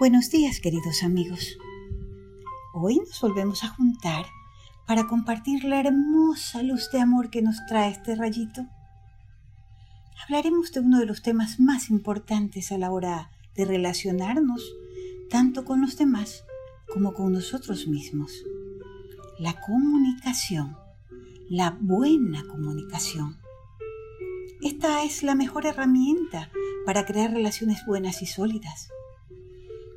Buenos días, queridos amigos. Hoy nos volvemos a juntar para compartir la hermosa luz de amor que nos trae este rayito. Hablaremos de uno de los temas más importantes a la hora de relacionarnos tanto con los demás como con nosotros mismos. La comunicación, la buena comunicación. Esta es la mejor herramienta para crear relaciones buenas y sólidas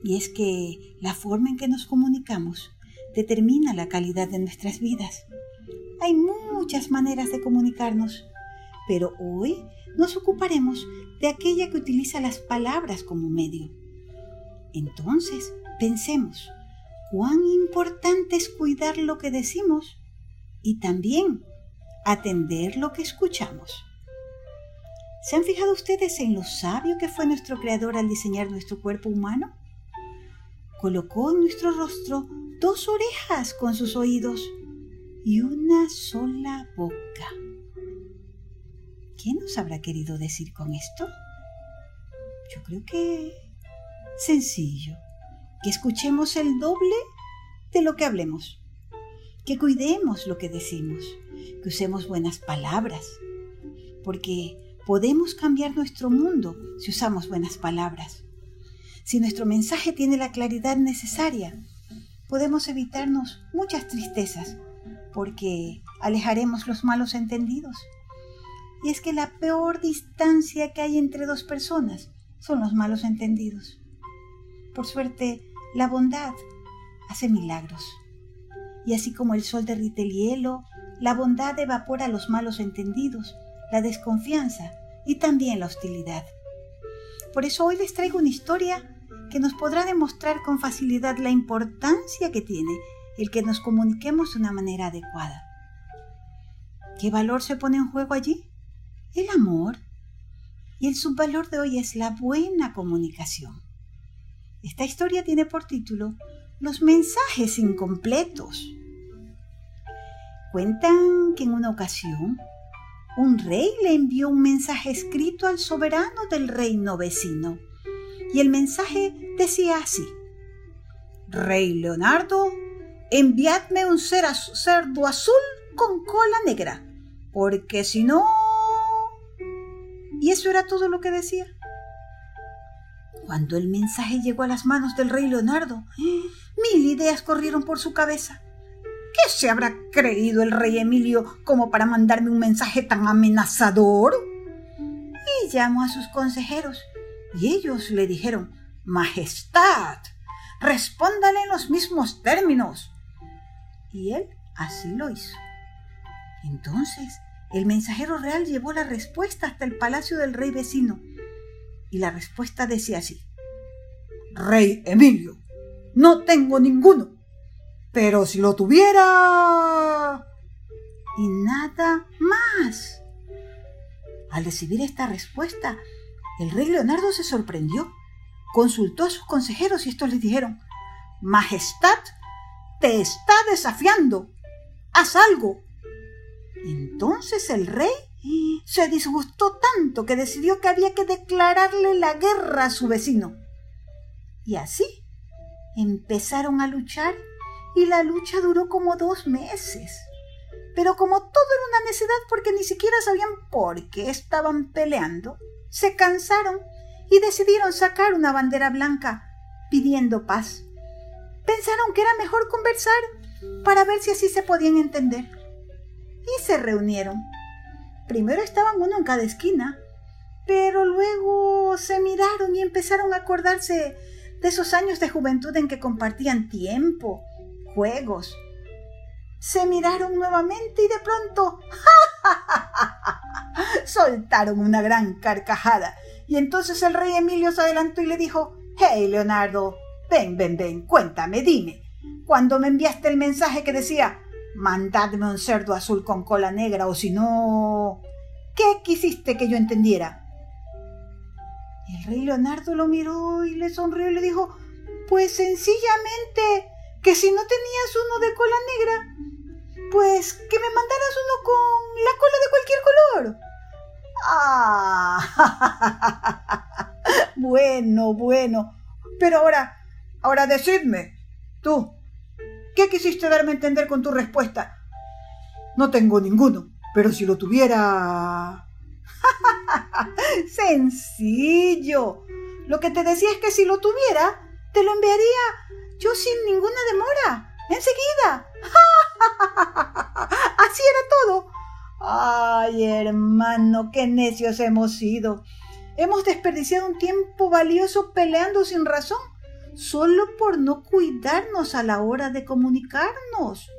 y es que la forma en que nos comunicamos determina la calidad de nuestras vidas. Hay muchas maneras de comunicarnos, pero hoy nos ocuparemos de aquella que utiliza las palabras como medio. Entonces, pensemos, cuán importante es cuidar lo que decimos y también atender lo que escuchamos. ¿Se han fijado ustedes en lo sabio que fue nuestro creador al diseñar nuestro cuerpo humano? Colocó en nuestro rostro dos orejas con sus oídos y una sola boca. ¿Qué nos habrá querido decir con esto? Yo creo que sencillo, que escuchemos el doble de lo que hablemos, que cuidemos lo que decimos, que usemos buenas palabras, porque podemos cambiar nuestro mundo si usamos buenas palabras. Si nuestro mensaje tiene la claridad necesaria, podemos evitarnos muchas tristezas porque alejaremos los malos entendidos. Y es que la peor distancia que hay entre dos personas son los malos entendidos. Por suerte, la bondad hace milagros. Y así como el sol derrite el hielo, la bondad evapora los malos entendidos, la desconfianza y también la hostilidad. Por eso hoy les traigo una historia que nos podrá demostrar con facilidad la importancia que tiene el que nos comuniquemos de una manera adecuada. ¿Qué valor se pone en juego allí? El amor. Y el subvalor de hoy es la buena comunicación. Esta historia tiene por título Los mensajes incompletos. Cuentan que en una ocasión un rey le envió un mensaje escrito al soberano del reino vecino y el mensaje decía así, Rey Leonardo, enviadme un cerdo azul con cola negra, porque si no... Y eso era todo lo que decía. Cuando el mensaje llegó a las manos del rey Leonardo, mil ideas corrieron por su cabeza. ¿Qué se habrá creído el rey Emilio como para mandarme un mensaje tan amenazador? Y llamó a sus consejeros y ellos le dijeron, Majestad, respóndale en los mismos términos. Y él así lo hizo. Entonces el mensajero real llevó la respuesta hasta el palacio del rey vecino. Y la respuesta decía así, Rey Emilio, no tengo ninguno, pero si lo tuviera... Y nada más. Al recibir esta respuesta, el rey Leonardo se sorprendió, consultó a sus consejeros y estos le dijeron, Majestad, te está desafiando, haz algo. Entonces el rey se disgustó tanto que decidió que había que declararle la guerra a su vecino. Y así empezaron a luchar y la lucha duró como dos meses. Pero como todo era una necedad porque ni siquiera sabían por qué estaban peleando, se cansaron y decidieron sacar una bandera blanca pidiendo paz. Pensaron que era mejor conversar para ver si así se podían entender. Y se reunieron. Primero estaban uno en cada esquina, pero luego se miraron y empezaron a acordarse de esos años de juventud en que compartían tiempo, juegos. Se miraron nuevamente y de pronto soltaron una gran carcajada. Y entonces el rey Emilio se adelantó y le dijo, Hey, Leonardo, ven, ven, ven, cuéntame, dime. Cuando me enviaste el mensaje que decía, mandadme un cerdo azul con cola negra o si no... ¿Qué quisiste que yo entendiera? el rey Leonardo lo miró y le sonrió y le dijo, pues sencillamente que si no tenías uno de cola negra, pues que me mandaras uno con la cola de cualquier color. Ah, bueno, bueno. Pero ahora, Ahora decidme, tú, ¿qué quisiste darme a entender con tu respuesta? No tengo ninguno, pero si lo tuviera... Sencillo. Lo que te decía es que si lo tuviera, te lo enviaría yo sin ninguna demora, enseguida. Así era todo. Ay, hermano, qué necios hemos sido. Hemos desperdiciado un tiempo valioso peleando sin razón, solo por no cuidarnos a la hora de comunicarnos.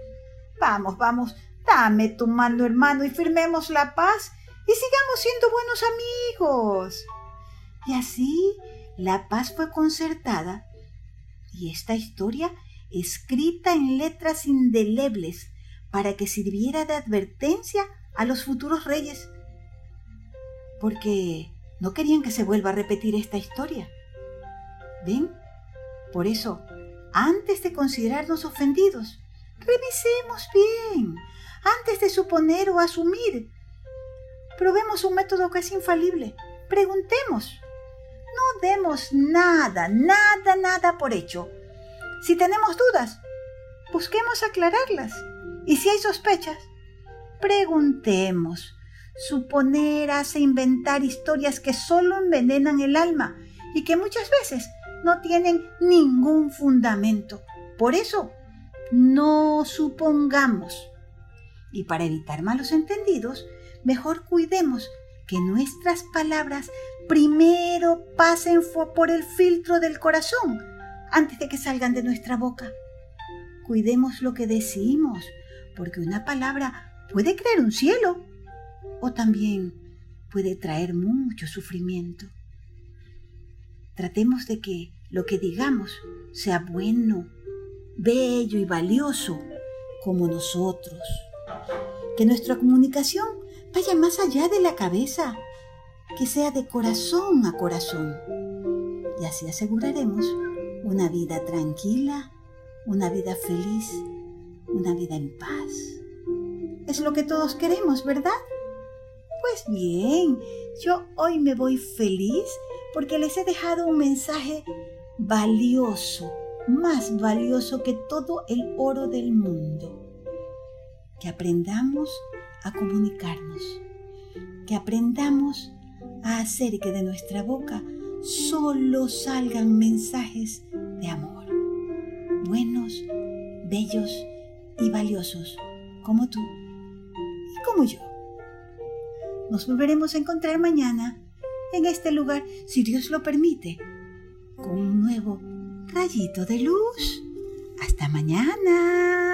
Vamos, vamos, dame tu mano, hermano, y firmemos la paz y sigamos siendo buenos amigos. Y así la paz fue concertada y esta historia escrita en letras indelebles para que sirviera de advertencia a los futuros reyes, porque no querían que se vuelva a repetir esta historia. ¿Ven? Por eso, antes de considerarnos ofendidos, revisemos bien, antes de suponer o asumir. Probemos un método que es infalible. Preguntemos. No demos nada, nada, nada por hecho. Si tenemos dudas, busquemos aclararlas. Y si hay sospechas, preguntemos. Suponer hace inventar historias que solo envenenan el alma y que muchas veces no tienen ningún fundamento. Por eso, no supongamos. Y para evitar malos entendidos, mejor cuidemos que nuestras palabras primero pasen por el filtro del corazón antes de que salgan de nuestra boca. Cuidemos lo que decimos, porque una palabra puede crear un cielo o también puede traer mucho sufrimiento. Tratemos de que lo que digamos sea bueno, bello y valioso como nosotros. Que nuestra comunicación vaya más allá de la cabeza, que sea de corazón a corazón. Y así aseguraremos una vida tranquila, una vida feliz, una vida en paz. Es lo que todos queremos, ¿verdad? Pues bien, yo hoy me voy feliz porque les he dejado un mensaje valioso, más valioso que todo el oro del mundo. Que aprendamos a comunicarnos, que aprendamos a hacer que de nuestra boca solo salgan mensajes de amor, buenos, bellos y valiosos, como tú y como yo. Nos volveremos a encontrar mañana en este lugar, si Dios lo permite, con un nuevo rayito de luz. Hasta mañana.